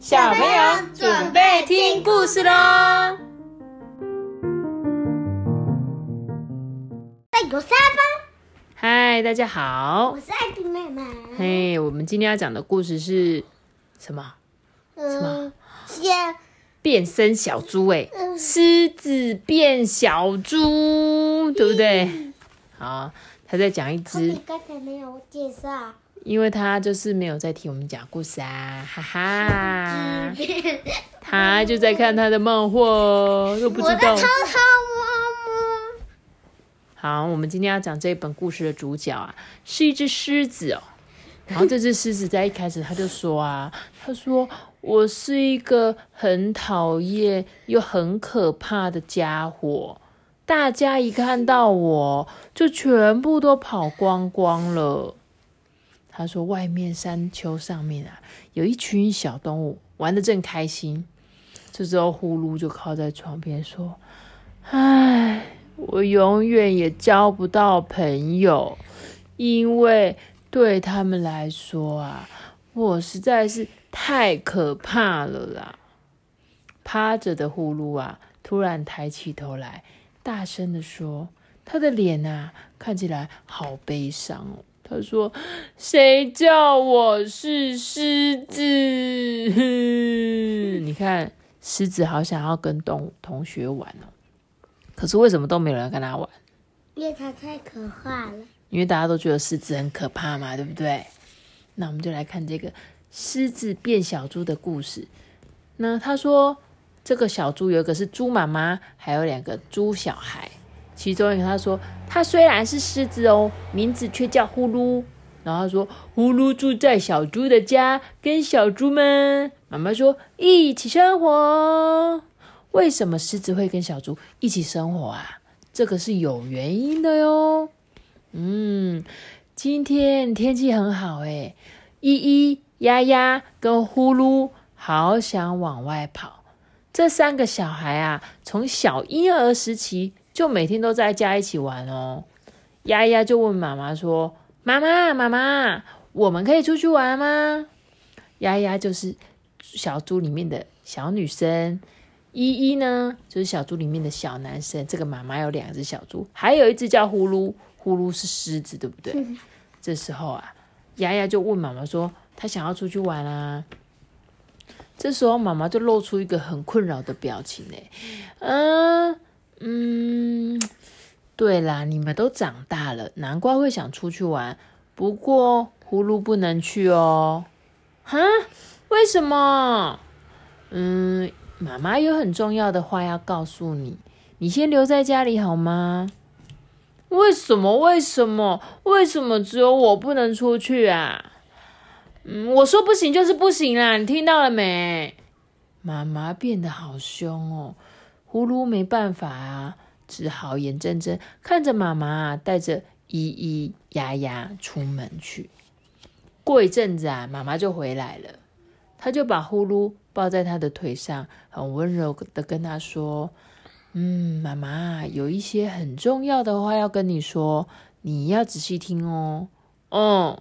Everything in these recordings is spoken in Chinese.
小朋友准备听故事喽！在有沙发，嗨，大家好我，是艾迪妹妹。嘿，我们今天要讲的故事是什么？嗯，先变身小猪哎，狮子变小猪，对不对？好，他在讲一只你，刚才没有介绍。因为他就是没有在听我们讲故事啊，哈哈，他就在看他的漫画，又不知道。好我们今天要讲这本故事的主角啊，是一只狮子哦。然后这只狮子在一开始他就说啊，他说我是一个很讨厌又很可怕的家伙，大家一看到我就全部都跑光光了。他说外面山丘上面啊，有一群小动物玩的正开心。这时候呼噜就靠在床边说：“唉。”我永远也交不到朋友，因为对他们来说啊，我实在是太可怕了啦。趴着的呼噜啊，突然抬起头来，大声的说：“他的脸啊，看起来好悲伤哦。”他说：“谁叫我是狮子？” 你看，狮子好想要跟动物同学玩哦。可是为什么都没有人跟他玩？因为他太可怕了。因为大家都觉得狮子很可怕嘛，对不对？那我们就来看这个狮子变小猪的故事。那他说，这个小猪有一个是猪妈妈，还有两个猪小孩。其中一个他说，它虽然是狮子哦，名字却叫呼噜。然后他说，呼噜住在小猪的家，跟小猪们妈妈说一起生活。为什么狮子会跟小猪一起生活啊？这个是有原因的哟。嗯，今天天气很好诶，依依、丫丫跟呼噜好想往外跑。这三个小孩啊，从小婴儿时期就每天都在家一起玩哦。丫丫就问妈妈说：“妈妈，妈妈，我们可以出去玩吗？”丫丫就是小猪里面的小女生。依依呢，就是小猪里面的小男生。这个妈妈有两只小猪，还有一只叫呼噜，呼噜是狮子，对不对？这时候啊，丫丫就问妈妈说：“她想要出去玩啊。”这时候妈妈就露出一个很困扰的表情哎，嗯嗯，对啦，你们都长大了，难怪会想出去玩。不过呼噜不能去哦。哈？为什么？嗯。妈妈有很重要的话要告诉你，你先留在家里好吗？为什么？为什么？为什么只有我不能出去啊？嗯，我说不行就是不行啦，你听到了没？妈妈变得好凶哦，呼噜没办法啊，只好眼睁睁看着妈妈带着咿咿呀呀出门去。过一阵子啊，妈妈就回来了，她就把呼噜。抱在她的腿上，很温柔的跟他说：“嗯，妈妈有一些很重要的话要跟你说，你要仔细听哦。”嗯，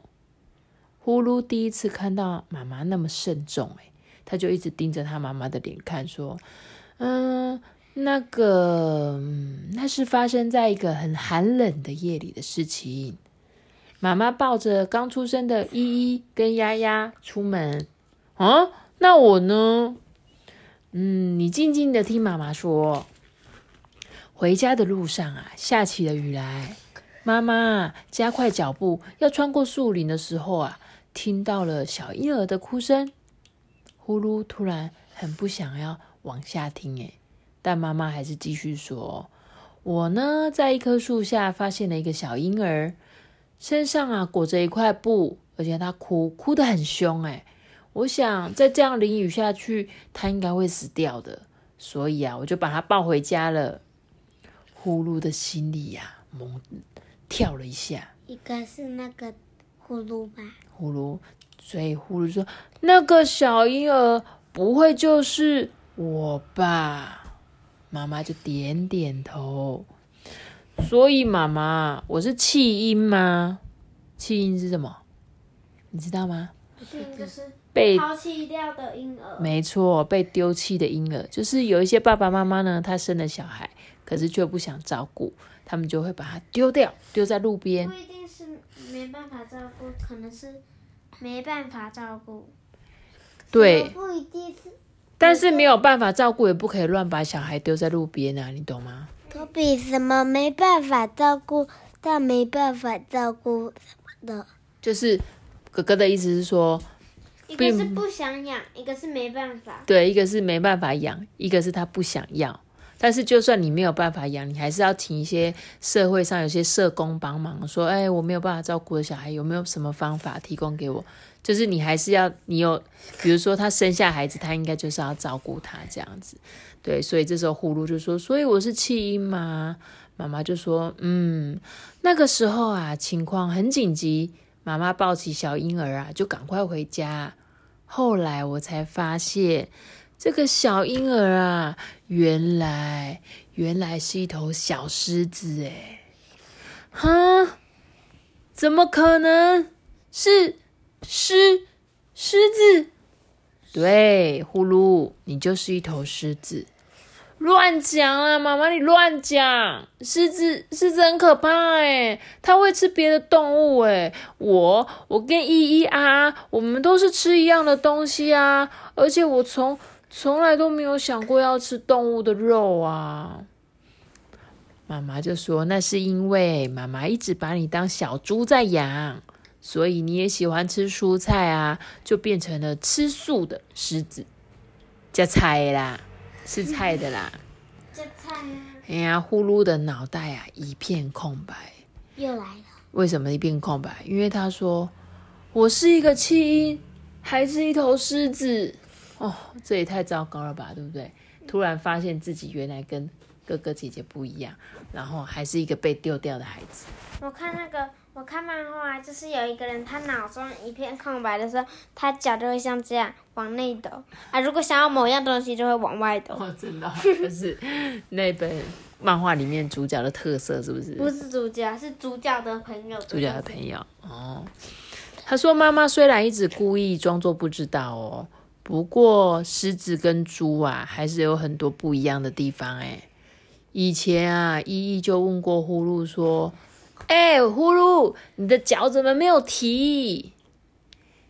呼噜第一次看到妈妈那么慎重，诶，他就一直盯着他妈妈的脸看，说：“嗯，那个，那是发生在一个很寒冷的夜里的事情。”妈妈抱着刚出生的依依跟丫丫出门，啊。那我呢？嗯，你静静的听妈妈说。回家的路上啊，下起了雨来。妈妈加快脚步，要穿过树林的时候啊，听到了小婴儿的哭声。呼噜突然很不想要往下听，诶，但妈妈还是继续说：“我呢，在一棵树下发现了一个小婴儿，身上啊裹着一块布，而且他哭哭得很凶，哎。我想再这样淋雨下去，他应该会死掉的。所以啊，我就把他抱回家了。呼噜的心里呀，猛跳了一下。应该是那个呼噜吧？呼噜，所以呼噜说：“那个小婴儿不会就是我吧？”妈妈就点点头。所以妈妈，我是弃婴吗？弃婴是什么？你知道吗？不是，就是被抛弃掉的婴儿，没错，被丢弃的婴儿，就是有一些爸爸妈妈呢，他生了小孩，可是却不想照顾，他们就会把他丢掉，丢在路边不。一定是没办法照顾，可能是没办法照顾。对，不一定是。但是没有办法照顾，也不可以乱把小孩丢在路边啊，你懂吗？可比什么没办法照顾，但没办法照顾什么的。就是哥哥的意思是说，一个是不想养，一个是没办法。对，一个是没办法养，一个是他不想要。但是就算你没有办法养，你还是要请一些社会上有些社工帮忙，说，哎，我没有办法照顾的小孩，有没有什么方法提供给我？就是你还是要你有，比如说他生下孩子，他应该就是要照顾他这样子。对，所以这时候呼噜就说，所以我是弃婴吗？妈妈就说，嗯，那个时候啊，情况很紧急，妈妈抱起小婴儿啊，就赶快回家。后来我才发现，这个小婴儿啊，原来原来是一头小狮子哎，哈，怎么可能是狮狮子？对，呼噜，你就是一头狮子。乱讲啊，妈妈，你乱讲！狮子，狮子很可怕哎，它会吃别的动物哎。我，我跟依依啊，我们都是吃一样的东西啊，而且我从从来都没有想过要吃动物的肉啊。妈妈就说，那是因为妈妈一直把你当小猪在养，所以你也喜欢吃蔬菜啊，就变成了吃素的狮子，加菜啦。吃菜的啦，加菜啊，哎呀，呼噜的脑袋啊一片空白。又来了。为什么一片空白？因为他说我是一个弃婴，还是一头狮子。哦，这也太糟糕了吧，对不对？突然发现自己原来跟哥哥姐姐不一样，然后还是一个被丢掉的孩子。我看那个，我看漫画，就是有一个人，他脑中一片空白的时候，他脚就会像这样往内抖啊。如果想要某样东西，就会往外抖。哦，真的哦，就是那本漫画里面主角的特色，是不是？不是主角，是主角的朋友。主角的朋友哦。他说：“妈妈虽然一直故意装作不知道哦，不过狮子跟猪啊，还是有很多不一样的地方哎。以前啊，依依就问过呼噜说：‘哎、呼噜，你的脚怎么没有蹄？’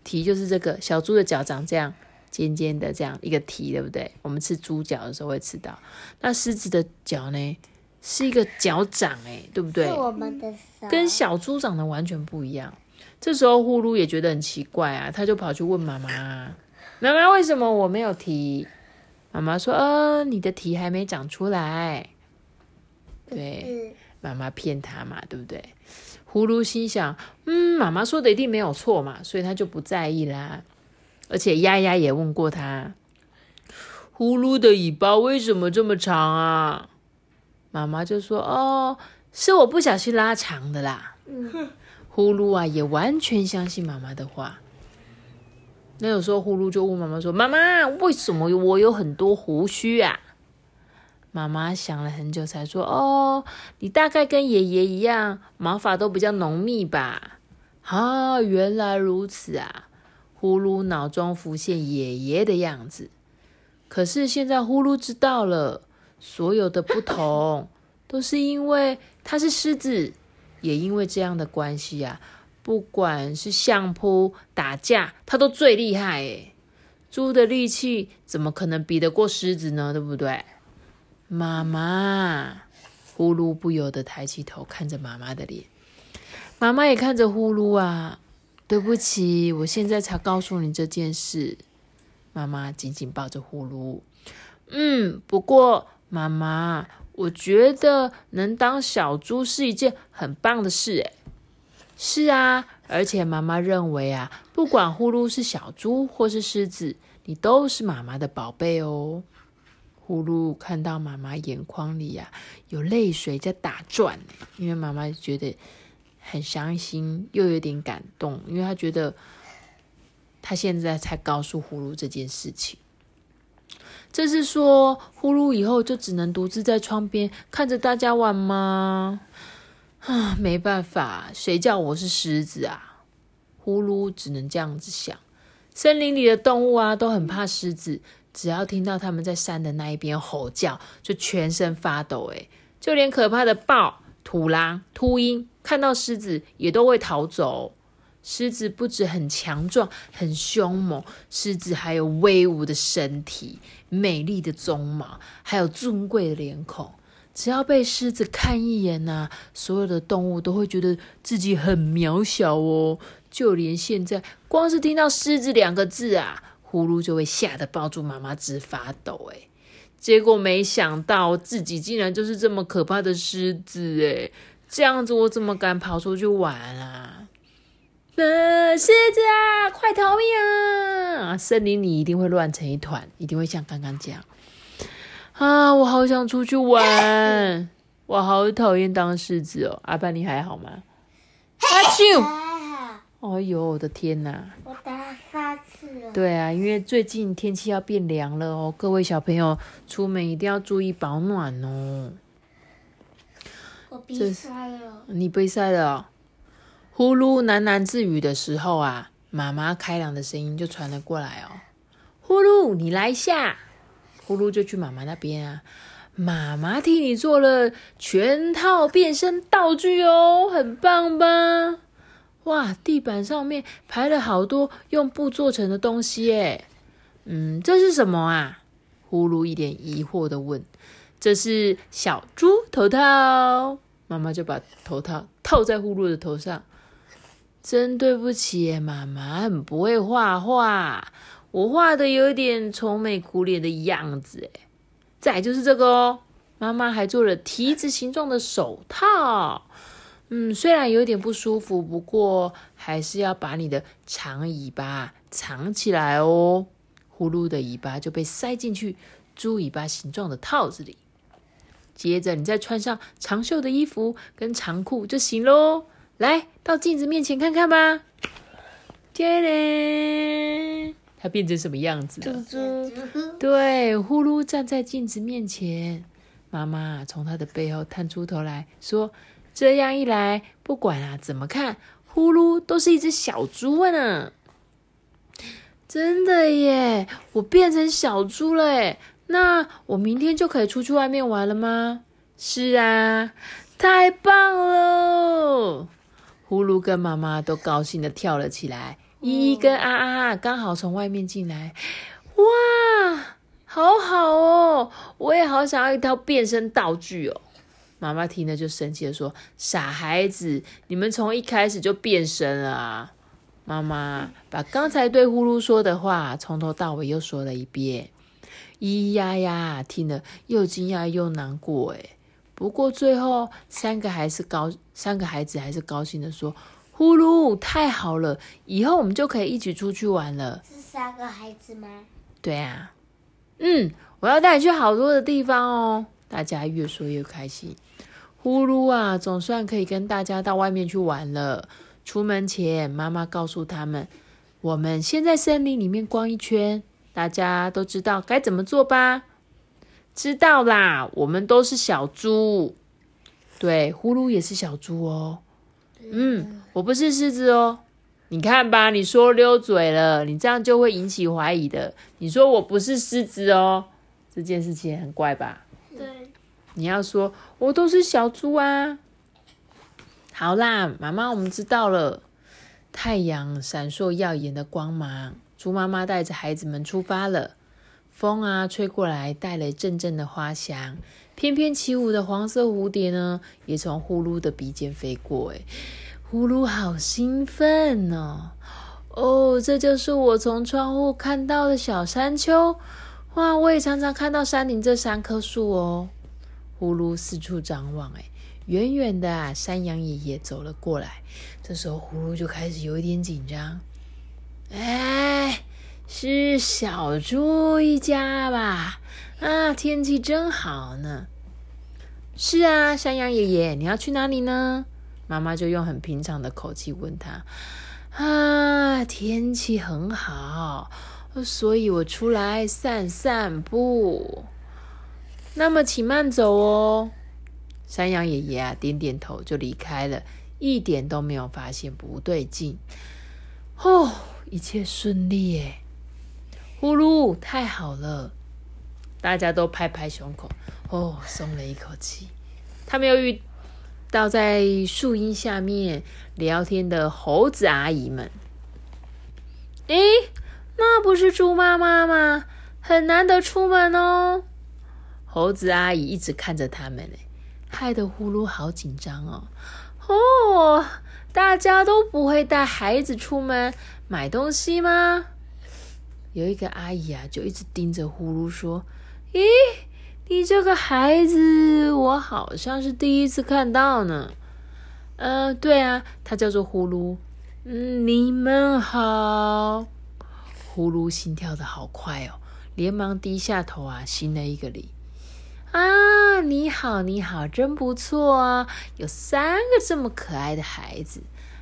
蹄就是这个小猪的脚长这样尖尖的，这样一个蹄，对不对？我们吃猪脚的时候会吃到。那狮子的脚呢，是一个脚掌哎，对不对？是我们的手。跟小猪长得完全不一样。这时候呼噜也觉得很奇怪啊，他就跑去问妈妈：“妈妈，为什么我没有蹄？”妈妈说：“呃，你的蹄还没长出来。”对，嗯，妈妈骗他嘛，对不对？呼噜心想：“嗯，妈妈说的一定没有错嘛，所以他就不在意啦。”而且丫丫也问过他：“呼噜的尾巴为什么这么长啊？”妈妈就说：“哦，是我不小心拉长的啦。”嗯，呼噜啊，也完全相信妈妈的话。那有时候呼噜就问妈妈说：“妈妈，为什么我有很多胡须啊？”妈妈想了很久才说：“哦，你大概跟爷爷一样，毛发都比较浓密吧？”啊，原来如此啊！呼噜脑中浮现爷爷的样子。可是现在呼噜知道了，所有的不同都是因为他是狮子，也因为这样的关系啊，不管是相扑、打架，他都最厉害诶。猪的力气怎么可能比得过狮子呢？对不对？妈妈，呼噜不由得抬起头看着妈妈的脸，妈妈也看着呼噜啊。对不起，我现在才告诉你这件事。妈妈紧紧抱着呼噜。嗯，不过妈妈，我觉得能当小猪是一件很棒的事。诶，是啊，而且妈妈认为啊，不管呼噜是小猪或是狮子，你都是妈妈的宝贝哦。呼噜看到妈妈眼眶里呀、有泪水在打转，因为妈妈觉得很伤心，又有点感动，因为她觉得她现在才告诉呼噜这件事情。这是说呼噜以后就只能独自在窗边看着大家玩吗？啊，没办法，谁叫我是狮子啊？呼噜只能这样子想。森林里的动物啊都很怕狮子，只要听到他们在山的那一边吼叫，就全身发抖。诶就连可怕的豹、土狼、秃鹰看到狮子也都会逃走。狮子不止很强壮、很凶猛，狮子还有威武的身体、美丽的鬃毛，还有尊贵的脸孔。只要被狮子看一眼呐，所有的动物都会觉得自己很渺小哦。就连现在，光是听到“狮子”两个字啊，呼噜就会吓得抱住妈妈直发抖。哎，结果没想到自己竟然就是这么可怕的狮子哎！这样子我怎么敢跑出去玩啊？呃，狮子啊，快逃命啊！森林里一定会乱成一团，一定会像刚刚这样。啊，我好想出去玩，我好讨厌当狮子哦。阿爸，你还好吗？阿啾，哎呦，我的天哪！我打对啊，因为最近天气要变凉了哦，各位小朋友出门一定要注意保暖哦。我鼻塞了。你鼻塞了？呼噜喃喃自语的时候啊，妈妈开朗的声音就传了过来哦。呼噜，你来一下。呼噜就去妈妈那边啊，妈妈替你做了全套变身道具哦，很棒吧？哇，地板上面排了好多用布做成的东西耶。嗯，这是什么啊？呼噜一脸疑惑的问。这是小猪头套，妈妈就把头套套在呼噜的头上。真对不起，妈妈很不会画画。我画的有点愁眉苦脸的样子，哎，再就是这个哦，妈妈还做了蹄子形状的手套，嗯，虽然有点不舒服，不过还是要把你的长尾巴藏起来哦。呼噜的尾巴就被塞进去猪尾巴形状的套子里，接着你再穿上长袖的衣服跟长裤就行喽。来到镜子面前看看吧，杰嘞！它变成什么样子了？对，呼噜站在镜子面前，妈妈从他的背后探出头来说：“这样一来，不管啊怎么看，呼噜都是一只小猪呢。”真的耶，我变成小猪了那我明天就可以出去外面玩了吗？是啊，太棒了！呼噜跟妈妈都高兴的跳了起来。依依跟啊啊刚好从外面进来，哇，好好哦！我也好想要一套变身道具哦。妈妈听了就生气的说：“傻孩子，你们从一开始就变身了啊。”妈妈把刚才对呼噜说的话从头到尾又说了一遍。咿咿呀呀听了又惊讶又难过，哎，不过最后三个还是高，三个孩子还是高兴的说。呼噜，太好了！以后我们就可以一起出去玩了。是三个孩子吗？对啊，嗯，我要带你去好多的地方哦。大家越说越开心。呼噜啊，总算可以跟大家到外面去玩了。出门前，妈妈告诉他们：“我们先在森林里面逛一圈，大家都知道该怎么做吧？”知道啦，我们都是小猪。对，呼噜也是小猪哦。嗯，我不是狮子哦，你看吧，你说溜嘴了，你这样就会引起怀疑的。你说我不是狮子哦，这件事情很怪吧？对，你要说我都是小猪啊。好啦，妈妈，我们知道了。太阳闪烁耀眼的光芒，猪妈妈带着孩子们出发了。风啊，吹过来，带来阵阵的花香。翩翩起舞的黄色蝴蝶呢，也从呼噜的鼻尖飞过。哎，呼噜好兴奋哦！哦，这就是我从窗户看到的小山丘。哇，我也常常看到山顶这三棵树哦。呼噜四处张望，哎，远远的，山羊爷爷走了过来。这时候，呼噜就开始有一点紧张。哎，是小猪一家吧？啊，天气真好呢！是啊，山羊爷爷，你要去哪里呢？妈妈就用很平常的口气问他。啊，天气很好，所以我出来散散步。那么，请慢走哦。山羊爷爷啊，点点头就离开了，一点都没有发现不对劲。哦，一切顺利耶！呼噜，太好了！大家都拍拍胸口，哦，松了一口气。他们又遇到在树荫下面聊天的猴子阿姨们。诶，那不是猪妈妈吗？很难得出门哦。猴子阿姨一直看着他们，呢，害得呼噜好紧张哦。哦，大家都不会带孩子出门买东西吗？有一个阿姨啊，就一直盯着呼噜说：“咦，你这个孩子，我好像是第一次看到呢。”“呃，对啊，他叫做呼噜。”“嗯，你们好。”呼噜心跳的好快哦，连忙低下头啊，行了一个礼。啊，你好，你好，真不错啊！有三个这么可爱的孩子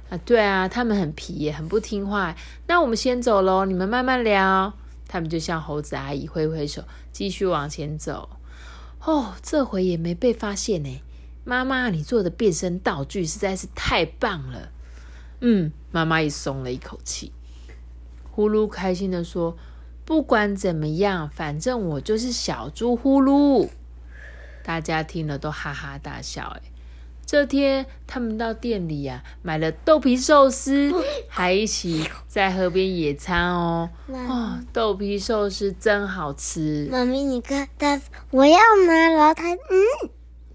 啊，对啊，他们很皮，很不听话。那我们先走喽，你们慢慢聊。他们就向猴子阿姨挥挥手，继续往前走。哦，这回也没被发现呢。妈妈，你做的变身道具实在是太棒了。嗯，妈妈也松了一口气。呼噜开心的说：“不管怎么样，反正我就是小猪呼噜。”大家听了都哈哈大笑。哎，这天他们到店里呀，买了豆皮寿司，还一起在河边野餐哦。哦，豆皮寿司真好吃。妈咪，你看，他我要拿，然后他嗯，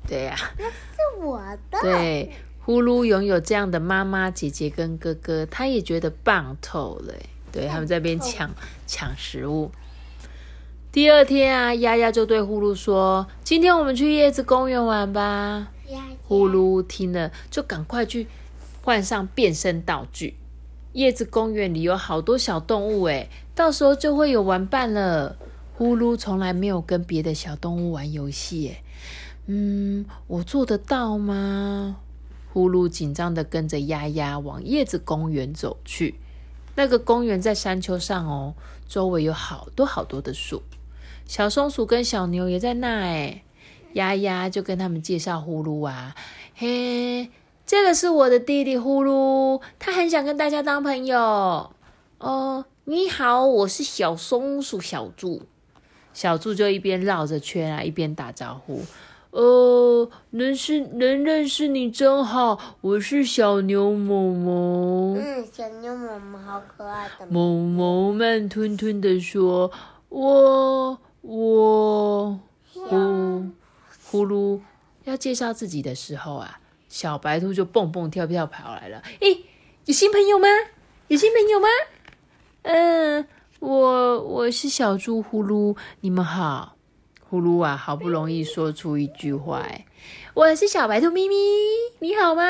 对呀，那是我的。对，呼噜拥有这样的妈妈、姐姐跟哥哥，他也觉得棒透了。对，他们在边抢抢食物。第二天啊，丫丫就对呼噜说：“今天我们去叶子公园玩吧。”呼噜听了，就赶快去换上变身道具。叶子公园里有好多小动物，诶，到时候就会有玩伴了。呼噜从来没有跟别的小动物玩游戏，诶，嗯，我做得到吗？呼噜紧张的跟着丫丫往叶子公园走去。那个公园在山丘上哦，周围有好多好多的树。小松鼠跟小牛也在那哎，丫丫就跟他们介绍呼噜啊，嘿，这个是我的弟弟呼噜，他很想跟大家当朋友哦。你好，我是小松鼠小猪，小猪就一边绕着圈啊，一边打招呼。哦，能是能认识你真好，我是小牛某某。嗯，小牛某某好可爱的。某某慢吞吞的说：“我。”我呼呼噜要介绍自己的时候啊，小白兔就蹦蹦跳跳跑来了。诶，有新朋友吗？有新朋友吗？嗯，我我是小猪呼噜，你们好。呼噜啊，好不容易说出一句话，哎，我是小白兔咪咪，你好吗？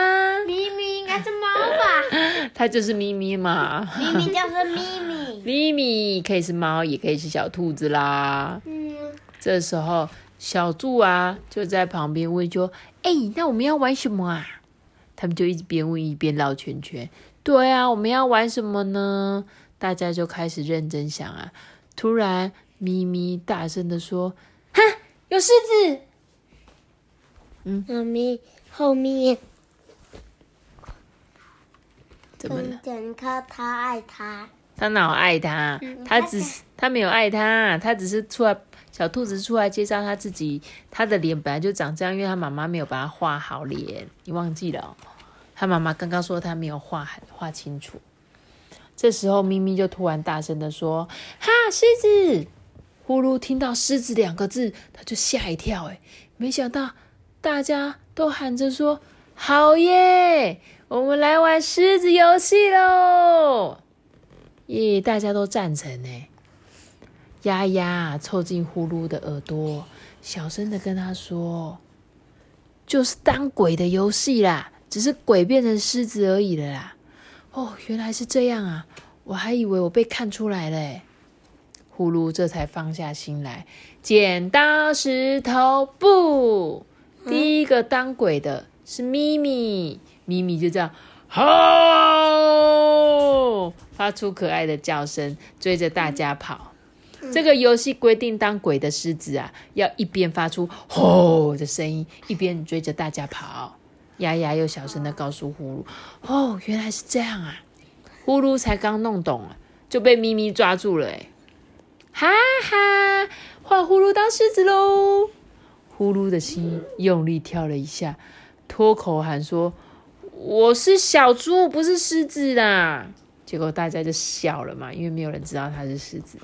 咪咪应该是猫吧？它就是咪咪嘛。咪咪就是咪咪。咪咪可以是猫，也可以是小兔子啦。嗯。这时候，小猪啊就在旁边问说：“哎，那我们要玩什么啊？”他们就一边问一边绕圈圈。对啊，我们要玩什么呢？大家就开始认真想啊。突然，咪咪大声的说。哈，有狮子。嗯，妈咪后面怎么了？讲他他爱他，他哪爱他？他只是他没有爱他，他只是出来小兔子出来介绍他自己。他的脸本来就长这样，因为他妈妈没有把他画好脸，你忘记了？他妈妈刚刚说他没有画画清楚。这时候咪咪就突然大声的说：“哈，狮子！”呼噜听到“狮子”两个字，他就吓一跳。哎，没想到大家都喊着说：“好耶，我们来玩狮子游戏喽！”耶，大家都赞成呢。丫丫凑近呼噜的耳朵，小声的跟他说：“就是当鬼的游戏啦，只是鬼变成狮子而已了啦。”哦，原来是这样啊！我还以为我被看出来了。呼噜这才放下心来，剪刀石头布。第一个当鬼的是咪咪，咪咪就这样，吼，发出可爱的叫声，追着大家跑。这个游戏规定，当鬼的狮子啊，要一边发出吼的声音，一边追着大家跑。丫丫又小声的告诉呼噜：“哦，原来是这样啊。”呼噜才刚弄懂啊，就被咪咪抓住了哎！哈哈，换呼噜当狮子喽！呼噜的心用力跳了一下，脱口喊说：“我是小猪，不是狮子啦！”结果大家就笑了嘛，因为没有人知道他是狮子。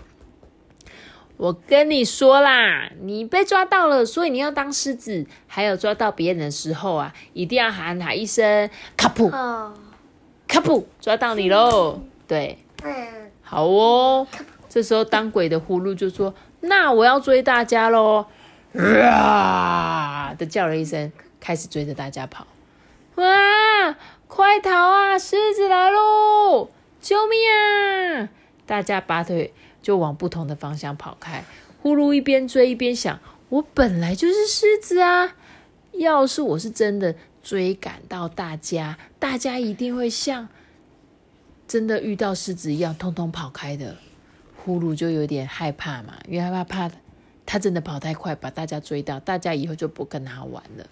我跟你说啦，你被抓到了，所以你要当狮子。还有抓到别人的时候啊，一定要喊他一声“卡普”，卡普，抓到你喽！对，好哦。这时候当鬼的呼噜就说：“那我要追大家喽！”啊的叫了一声，开始追着大家跑。哇，快逃啊！狮子来喽！救命啊！大家拔腿。就往不同的方向跑开，呼噜一边追一边想：我本来就是狮子啊！要是我是真的追赶到大家，大家一定会像真的遇到狮子一样，通通跑开的。呼噜就有点害怕嘛，因为害怕怕他真的跑太快，把大家追到，大家以后就不跟他玩了。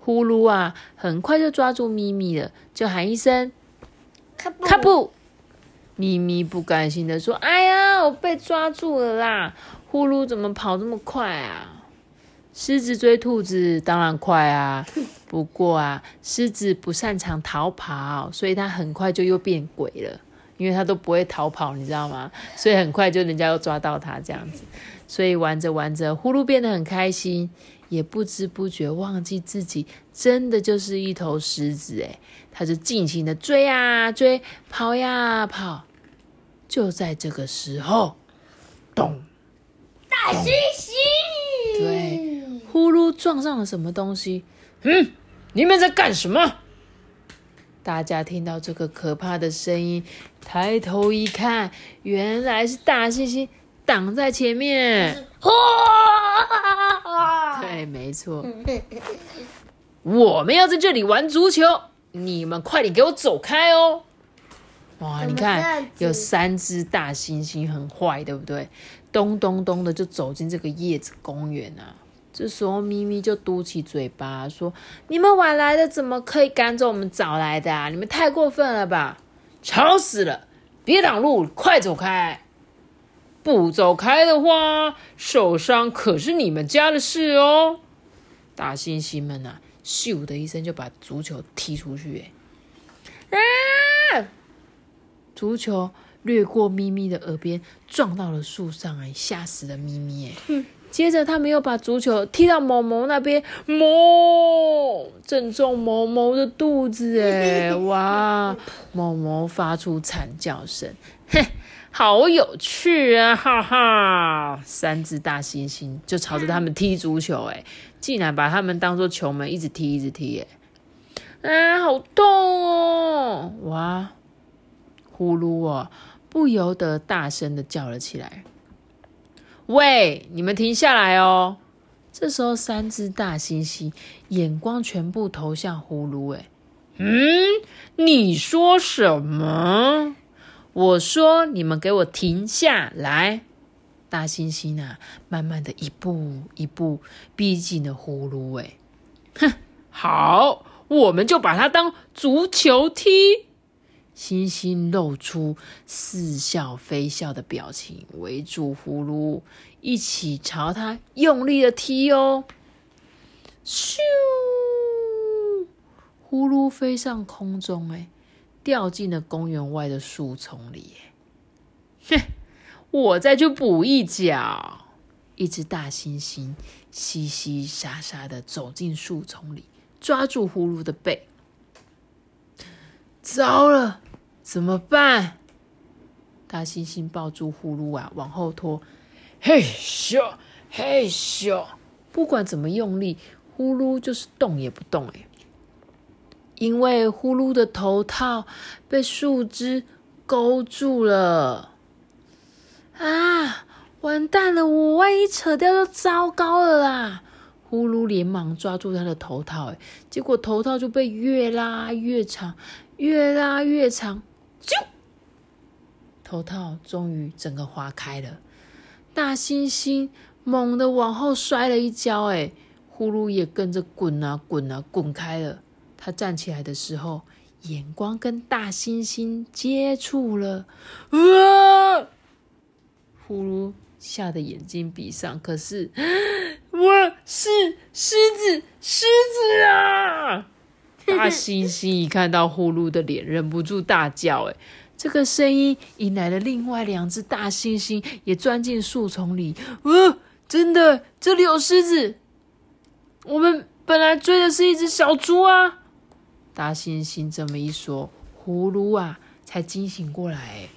呼噜啊，很快就抓住咪咪了，就喊一声：卡布！卡布咪咪不甘心的说：“哎呀，我被抓住了啦！呼噜怎么跑这么快啊？狮子追兔子当然快啊，不过啊，狮子不擅长逃跑，所以它很快就又变鬼了，因为他都不会逃跑，你知道吗？所以很快就人家又抓到他这样子，所以玩着玩着，呼噜变得很开心，也不知不觉忘记自己真的就是一头狮子诶他就尽情的追啊追，跑呀跑。”就在这个时候，咚！大猩猩对，呼噜撞上了什么东西？嗯，你们在干什么？大家听到这个可怕的声音，抬头一看，原来是大猩猩挡在前面。对，没错，我们要在这里玩足球，你们快点给我走开哦！哇，你看有三只大猩猩，很坏，对不对？咚咚咚的就走进这个叶子公园啊。这时候咪咪就嘟起嘴巴说：“你们晚来的，怎么可以赶走我们早来的啊？你们太过分了吧！吵死了！别挡路，快走开！不走开的话，受伤可是你们家的事哦。”大猩猩们啊，咻的一声就把足球踢出去，哎，啊！足球掠过咪咪的耳边，撞到了树上，哎，吓死了咪咪，哎。接着他们又把足球踢到某某那边，某正中某某的肚子，哎，哇！某某发出惨叫声，嘿，好有趣啊，哈哈！三只大猩猩就朝着他们踢足球，哎，竟然把他们当做球门，一直踢，一直踢，哎，啊，好痛哦，哇！呼噜哦，不由得大声的叫了起来：“喂，你们停下来哦！”这时候，三只大猩猩眼光全部投向呼噜。哎，嗯，你说什么？我说你们给我停下来！大猩猩啊，慢慢的一步一步逼近了呼噜。哎，哼，好，我们就把它当足球踢。星星露出似笑非笑的表情，围住呼噜，一起朝他用力的踢哦！咻！呼噜飞上空中，哎，掉进了公园外的树丛里。哼，我再去补一脚！一只大猩猩嘻嘻沙沙的走进树丛里，抓住呼噜的背。糟了！怎么办？大猩猩抱住呼噜啊，往后拖，嘿咻嘿咻，不管怎么用力，呼噜就是动也不动哎。因为呼噜的头套被树枝勾住了啊！完蛋了，我万一扯掉就糟糕了啦！呼噜连忙抓住他的头套，哎，结果头套就被越拉越长，越拉越长。啾！头套终于整个划开了，大猩猩猛地往后摔了一跤，哎，呼噜也跟着滚啊滚啊滚开了。他站起来的时候，眼光跟大猩猩接触了，啊！呼噜吓得眼睛闭上。可是我是狮子，狮子啊！大猩猩一看到呼噜的脸，忍不住大叫：“哎！”这个声音引来了另外两只大猩猩，也钻进树丛里。呃，真的，这里有狮子。我们本来追的是一只小猪啊！大猩猩这么一说，葫芦啊才惊醒过来。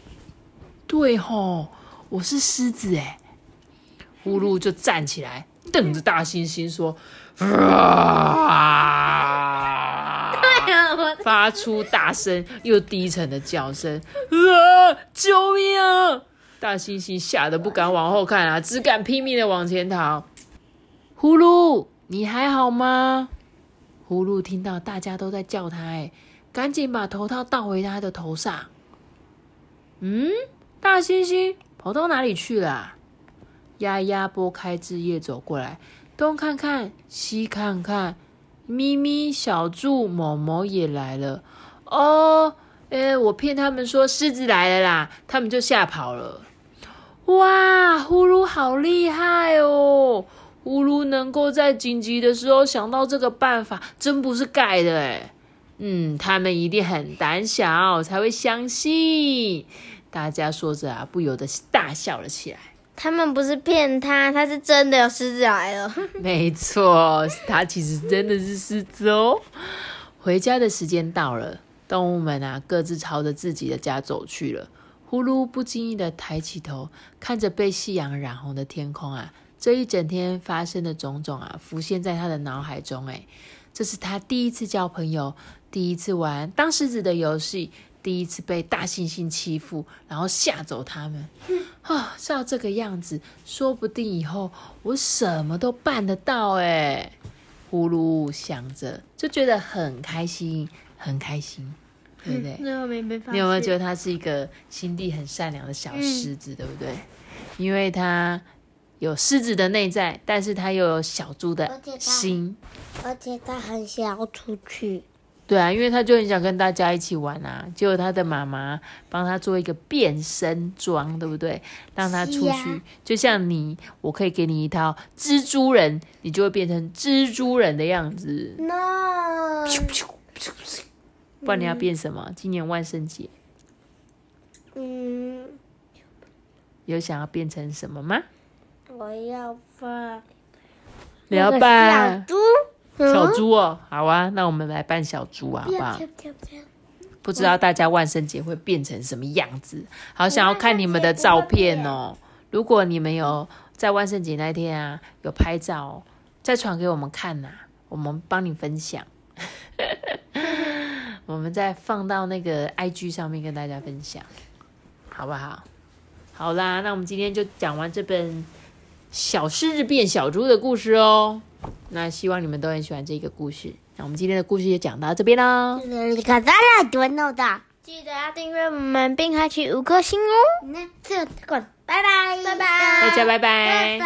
对吼，我是狮子哎！葫芦就站起来，瞪着大猩猩说：“啊！” 发出大声又低沉的叫声，啊！救命啊！大猩猩吓得不敢往后看啊，只敢拼命的往前逃。呼噜，你还好吗？呼噜听到大家都在叫他，哎，赶紧把头套倒回他的头上。嗯，大猩猩跑到哪里去了？丫丫拨开枝叶走过来，东看看，西看看。咪咪、小猪、某某也来了哦！哎，我骗他们说狮子来了啦，他们就吓跑了。哇，呼噜好厉害哦！呼噜能够在紧急的时候想到这个办法，真不是盖的哎。嗯，他们一定很胆小，才会相信。大家说着啊，不由得大笑了起来。他们不是骗他，他是真的有狮子来了。没错，他其实真的是狮子哦。回家的时间到了，动物们啊各自朝着自己的家走去了。呼噜不经意的抬起头，看着被夕阳染红的天空啊，这一整天发生的种种啊，浮现在他的脑海中。哎，这是他第一次交朋友，第一次玩当狮子的游戏。第一次被大猩猩欺负，然后吓走他们，啊，照这个样子，说不定以后我什么都办得到哎！呼噜想着，就觉得很开心，很开心，对不对？你有没有觉得他是一个心地很善良的小狮子，对不对？因为他有狮子的内在，但是他又有小猪的心，而且他很想要出去。对啊，因为他就很想跟大家一起玩啊，结果他的妈妈帮他做一个变身装，对不对？让他出去，就像你，我可以给你一套蜘蛛人，你就会变成蜘蛛人的样子。No，不然你要变什么？今年万圣节，嗯，有想要变成什么吗？我要扮，你要扮猪。小猪哦，好啊，那我们来扮小猪啊，好不好？不知道大家万圣节会变成什么样子？好想要看你们的照片哦。如果你们有在万圣节那天啊有拍照，再传给我们看呐，我们帮你分享。我们再放到那个 IG 上面跟大家分享，好不好？好啦，那我们今天就讲完这本《小狮子变小猪》的故事哦。那希望你们都很喜欢这个故事。那我们今天的故事就讲到这边喽。记得要订阅我们，并开启五颗星哦。那这个，拜拜，拜拜，大家拜拜。